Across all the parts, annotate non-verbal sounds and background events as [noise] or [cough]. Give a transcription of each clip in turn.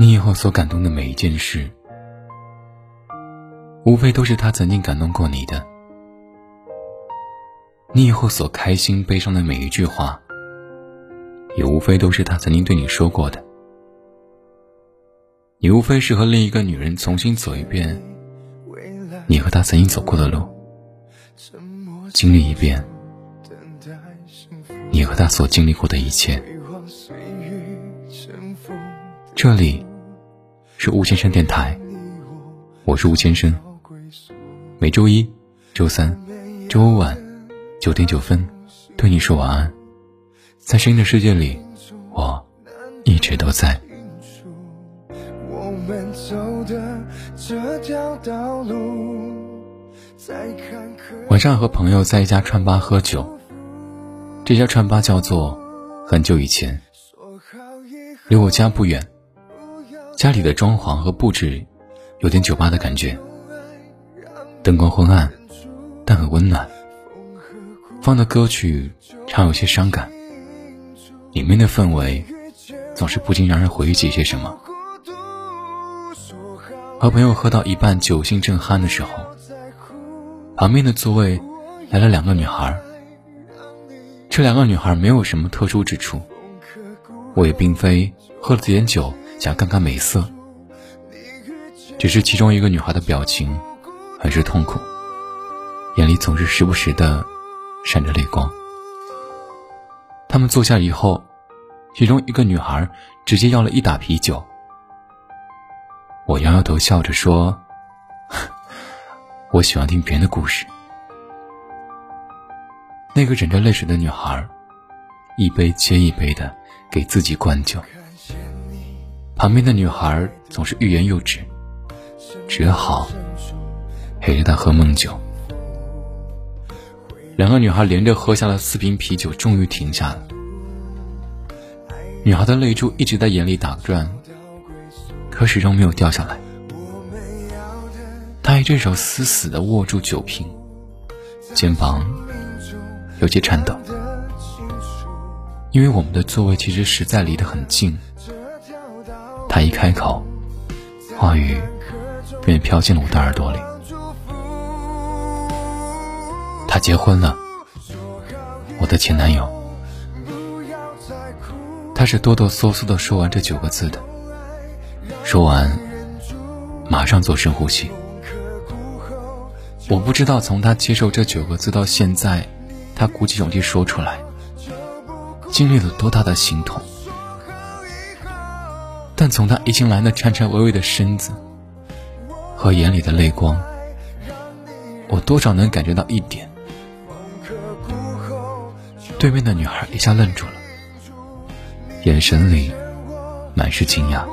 你以后所感动的每一件事，无非都是他曾经感动过你的；你以后所开心、悲伤的每一句话，也无非都是他曾经对你说过的。你无非是和另一个女人重新走一遍你和她曾经走过的路，经历一遍你和她所经历过的一切。这里。是吴先生电台，我是吴先生。每周一、周三、周五晚九点九分，对你说晚安。在声音的世界里，我一直都在。晚上和朋友在一家串吧喝酒，这家串吧叫做很久以前，离我家不远。家里的装潢和布置有点酒吧的感觉，灯光昏暗，但很温暖。放的歌曲常有些伤感，里面的氛围总是不禁让人回忆起些什么。和朋友喝到一半，酒兴正酣的时候，旁边的座位来了两个女孩。这两个女孩没有什么特殊之处，我也并非喝了点酒。想看看美色，只是其中一个女孩的表情很是痛苦，眼里总是时不时的闪着泪光。他们坐下以后，其中一个女孩直接要了一打啤酒。我摇摇头，笑着说：“ [laughs] 我喜欢听别人的故事。”那个忍着泪水的女孩，一杯接一杯的给自己灌酒。旁边的女孩总是欲言又止，只好陪着他喝闷酒。两个女孩连着喝下了四瓶啤酒，终于停下了。女孩的泪珠一直在眼里打转，可始终没有掉下来。她一只手死死地握住酒瓶，肩膀有些颤抖，因为我们的座位其实实在离得很近。他一开口，话语便飘进了我的耳朵里。他结婚了，我的前男友。他是哆哆嗦嗦的说完这九个字的，说完，马上做深呼吸。我不知道从他接受这九个字到现在，他鼓起勇气说出来，经历了多大的心痛。但从他一进来那颤颤巍巍的身子和眼里的泪光，我多少能感觉到一点。对面的女孩一下愣住了，眼神里满是惊讶，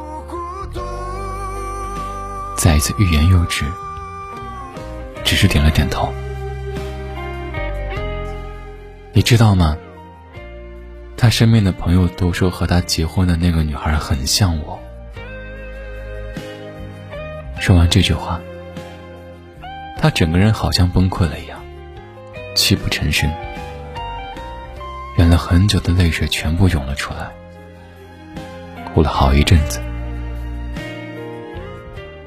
再一次欲言又止，只是点了点头。你知道吗？他身边的朋友都说和他结婚的那个女孩很像我。说完这句话，他整个人好像崩溃了一样，泣不成声，忍了很久的泪水全部涌了出来，哭了好一阵子。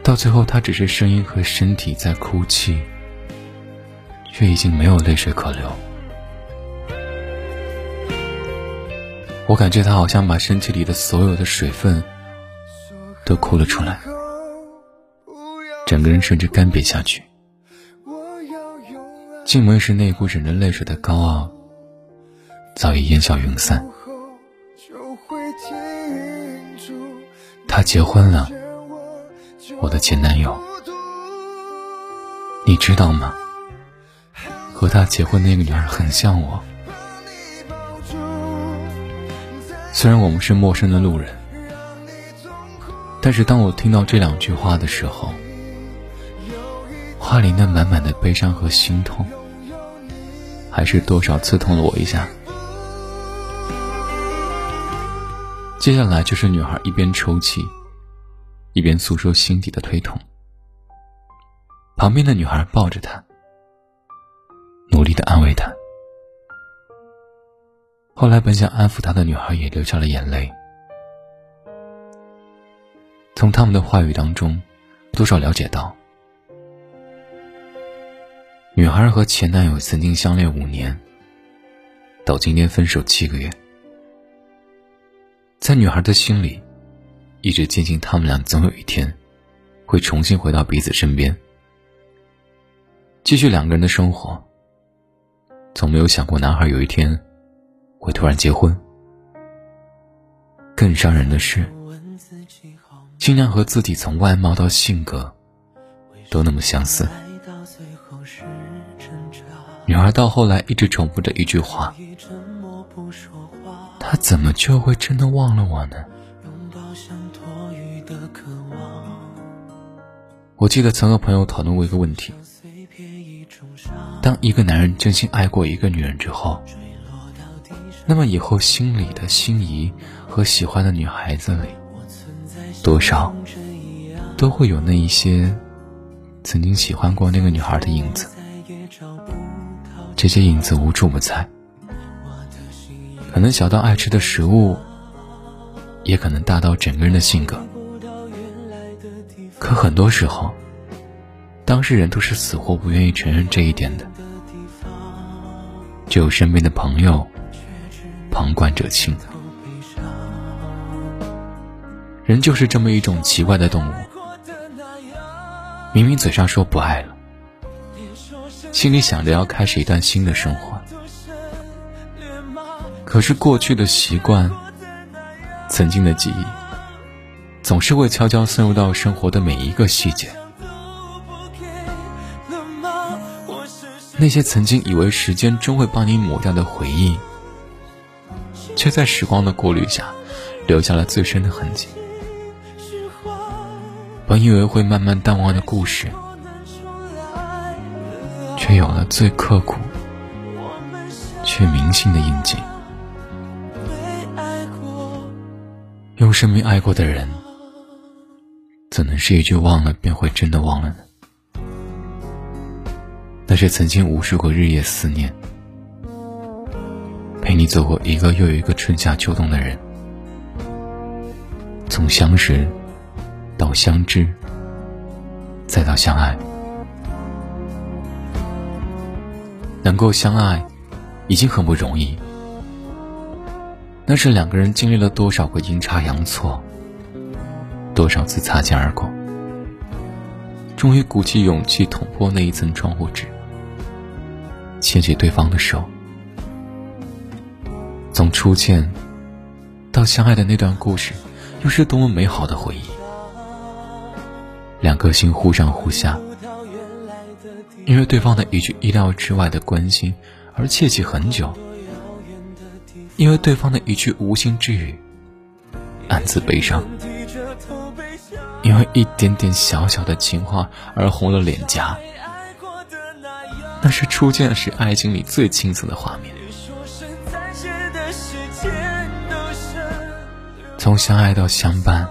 到最后，他只是声音和身体在哭泣，却已经没有泪水可流。我感觉他好像把身体里的所有的水分都哭了出来，整个人甚至干瘪下去。进门时那股忍着泪水的高傲早已烟消云散。他结婚了，我的前男友，你知道吗？和他结婚那个女孩很像我。虽然我们是陌生的路人，但是当我听到这两句话的时候，话里那满满的悲伤和心痛，还是多少刺痛了我一下。接下来就是女孩一边抽泣，一边诉说心底的推痛。旁边的女孩抱着她，努力的安慰她。后来，本想安抚他的女孩也流下了眼泪。从他们的话语当中，多少了解到，女孩和前男友曾经相恋五年，到今天分手七个月。在女孩的心里，一直坚信他们俩总有一天，会重新回到彼此身边，继续两个人的生活。从没有想过男孩有一天，会突然结婚。更伤人的是。新娘和自己从外貌到性格都那么相似，女孩到后来一直重复着一句话：“他怎么就会真的忘了我呢？”我记得曾和朋友讨论过一个问题：当一个男人真心爱过一个女人之后，那么以后心里的心仪和喜欢的女孩子里。多少都会有那一些曾经喜欢过那个女孩的影子，这些影子无处不在，可能小到爱吃的食物，也可能大到整个人的性格。可很多时候，当事人都是死活不愿意承认这一点的，只有身边的朋友旁观者清。人就是这么一种奇怪的动物，明明嘴上说不爱了，心里想着要开始一段新的生活，可是过去的习惯、曾经的记忆，总是会悄悄渗入到生活的每一个细节。那些曾经以为时间终会帮你抹掉的回忆，却在时光的过滤下，留下了最深的痕迹。本以为会慢慢淡忘的故事，却有了最刻骨却铭心的印记。用生命爱过的人，怎能是一句忘了便会真的忘了呢？那是曾经无数个日夜思念，陪你走过一个又一个春夏秋冬的人，从相识。到相知，再到相爱，能够相爱已经很不容易。那是两个人经历了多少个阴差阳错，多少次擦肩而过，终于鼓起勇气捅破那一层窗户纸，牵起对方的手。从初见到相爱的那段故事，又是多么美好的回忆。两颗心忽上忽下，因为对方的一句意料之外的关心而窃喜很久；因为对方的一句无心之语，暗自悲伤；因为一点点小小的情话而红了脸颊。那是初见时爱情里最青涩的画面。从相爱到相伴。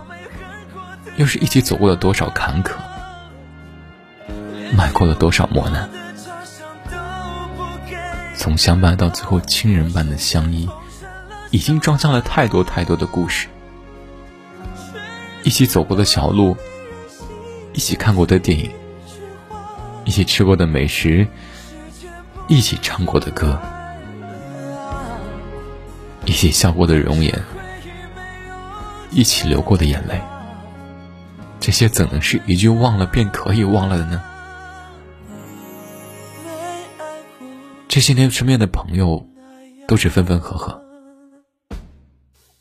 又是一起走过了多少坎坷，迈过了多少磨难，从相伴到最后亲人般的相依，已经装下了太多太多的故事。一起走过的小路，一起看过的电影，一起吃过的美食，一起唱过的歌，一起笑过的容颜，一起流过的眼泪。这些怎能是一句忘了便可以忘了的呢？这些年身边的朋友都是分分合合，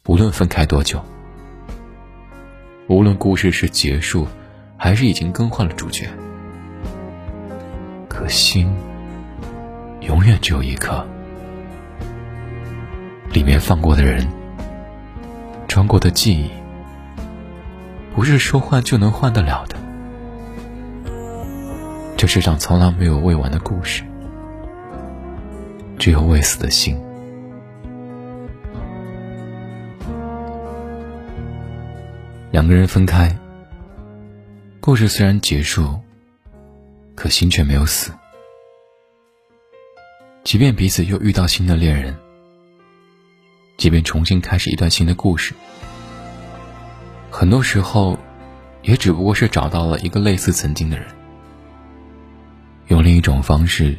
无论分开多久，无论故事是结束，还是已经更换了主角，可心永远只有一颗，里面放过的人，穿过的记忆。不是说换就能换得了的。这世上从来没有未完的故事，只有未死的心。两个人分开，故事虽然结束，可心却没有死。即便彼此又遇到新的恋人，即便重新开始一段新的故事。很多时候，也只不过是找到了一个类似曾经的人，用另一种方式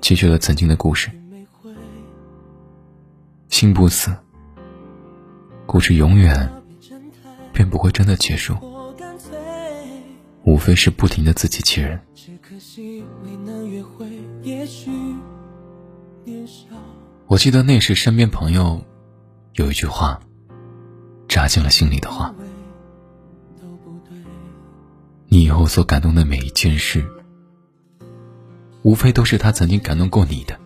继续了曾经的故事。心不死，故事永远便不会真的结束，无非是不停的自欺欺人。年少我记得那时身边朋友有一句话，扎进了心里的话。你以后所感动的每一件事，无非都是他曾经感动过你的。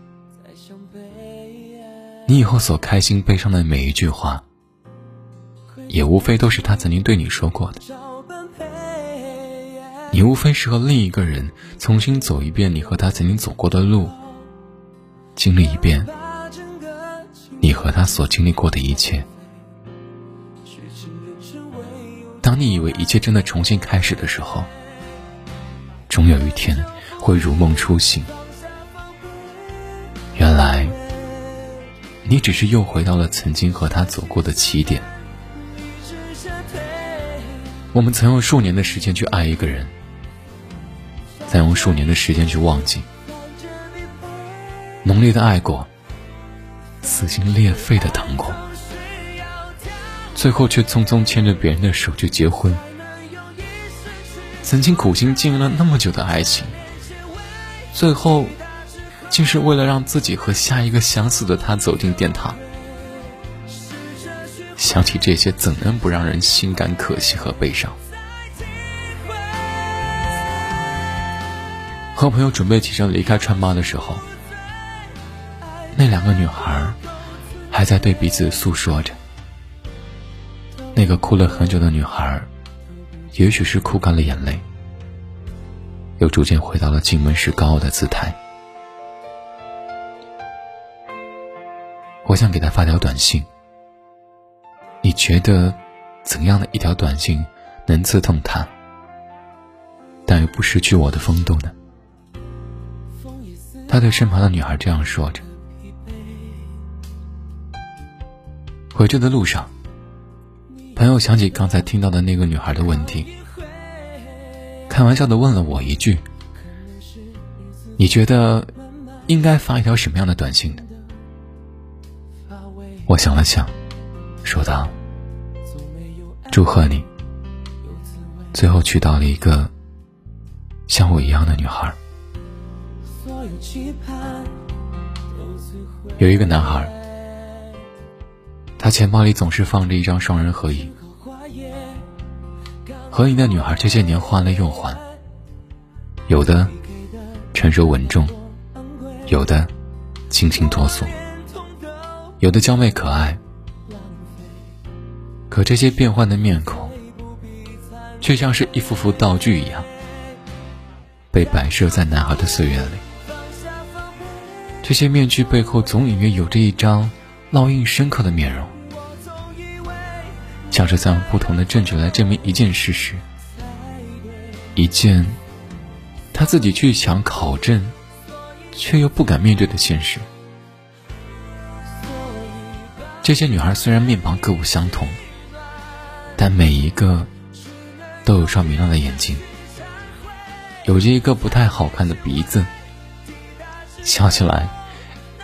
你以后所开心、悲伤的每一句话，也无非都是他曾经对你说过的。你无非是和另一个人重新走一遍你和他曾经走过的路，经历一遍你和他所经历过的一切。当你以为一切真的重新开始的时候，终有一天会如梦初醒。原来，你只是又回到了曾经和他走过的起点。我们曾用数年的时间去爱一个人，再用数年的时间去忘记，浓烈的爱过，撕心裂肺的疼过。最后却匆匆牵着别人的手去结婚。曾经苦心经营了那么久的爱情，最后，竟是为了让自己和下一个相似的他走进殿堂。想起这些，怎能不让人心感可惜和悲伤？和朋友准备起身离开川巴的时候，那两个女孩还在对彼此诉说着。那个哭了很久的女孩，也许是哭干了眼泪，又逐渐回到了进门时高傲的姿态。我想给她发条短信。你觉得，怎样的一条短信能刺痛她，但又不失去我的风度呢？他对身旁的女孩这样说着。回去的路上。朋友想起刚才听到的那个女孩的问题，开玩笑的问了我一句：“你觉得应该发一条什么样的短信呢？”我想了想，说道：“祝贺你，最后娶到了一个像我一样的女孩。”有一个男孩。他钱包里总是放着一张双人合影，合影的女孩这些年换了又换，有的成熟稳重，有的清新脱俗，有的娇媚可爱，可这些变换的面孔，却像是一幅幅道具一样，被摆设在男孩的岁月里。这些面具背后，总隐约有着一张。烙印深刻的面容，像是在用不同的证据来证明一件事实，一件他自己去想考证，却又不敢面对的现实。这些女孩虽然面庞各不相同，但每一个都有双明亮的眼睛，有着一个不太好看的鼻子，笑起来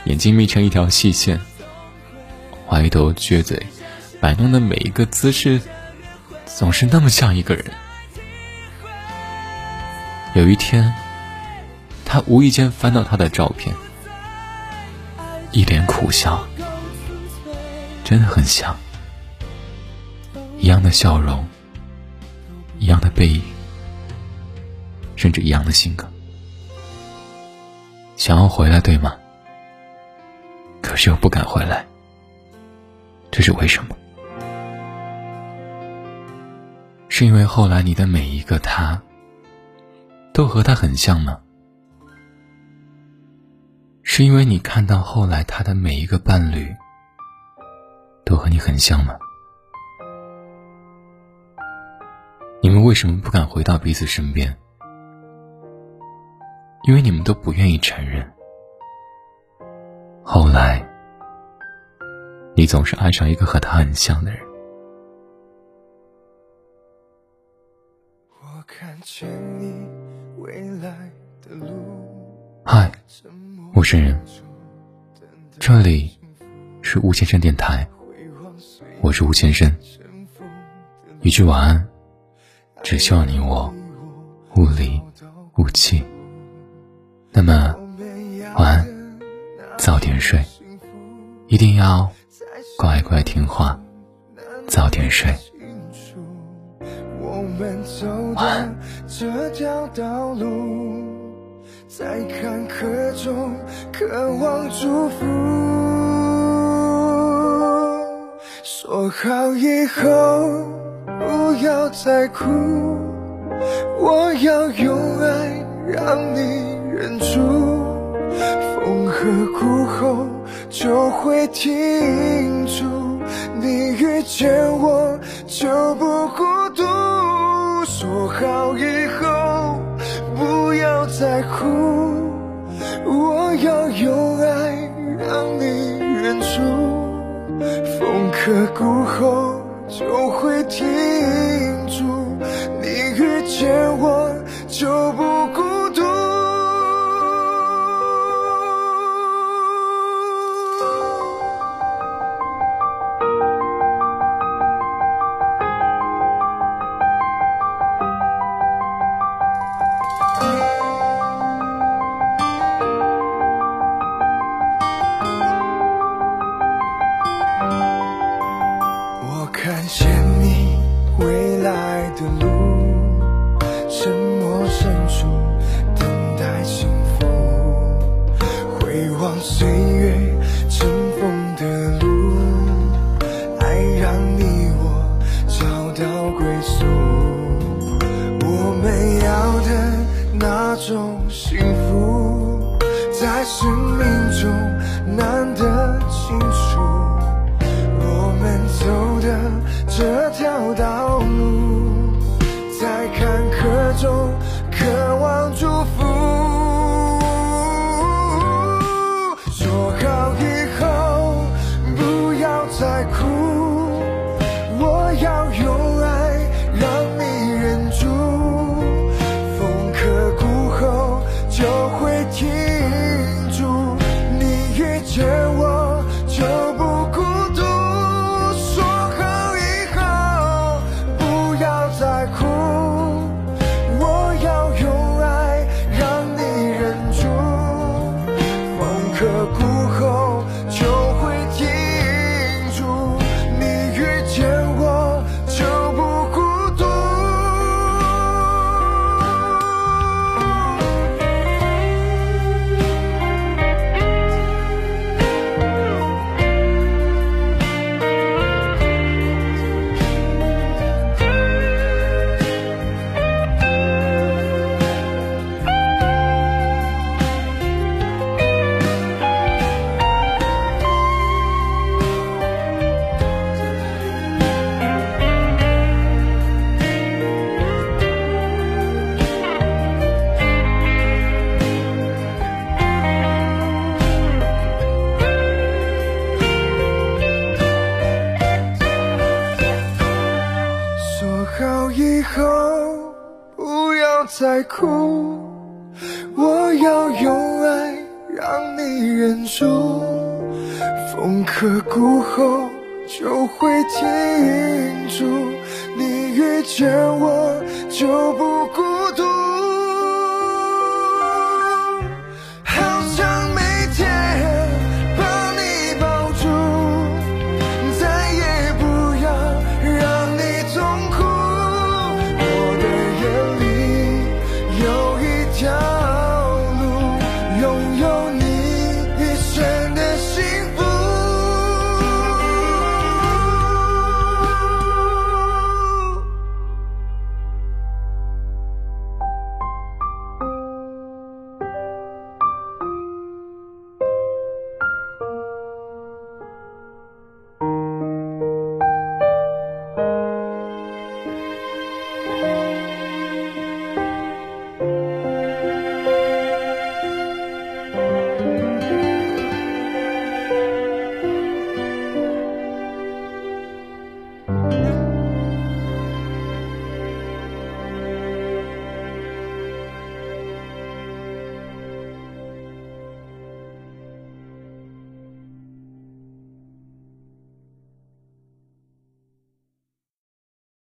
眼睛眯成一条细线。歪头撅嘴，摆弄的每一个姿势，总是那么像一个人。有一天，他无意间翻到他的照片，一脸苦笑，真的很像，一样的笑容，一样的背影，甚至一样的性格。想要回来，对吗？可是又不敢回来。这是为什么？是因为后来你的每一个他，都和他很像吗？是因为你看到后来他的每一个伴侣，都和你很像吗？你们为什么不敢回到彼此身边？因为你们都不愿意承认。后来。你总是爱上一个和他很像的人，嗨，陌生人，这里是吴先生电台，我是吴先生。一句晚安，只希望你我无离无弃。那么，晚安，早点睡，一定要乖乖听话，早点睡。在坎坷中渴望祝福，说好以后不要再哭，我要用爱让你忍住，风和谷后就会停住，你遇见我就不孤独，说好以后。不要再哭，我要用爱让你忍住，风刻骨后就会停住，你遇见我种幸福，在生命中难得清楚。我们走的这条道路，在坎坷中见我就不顾。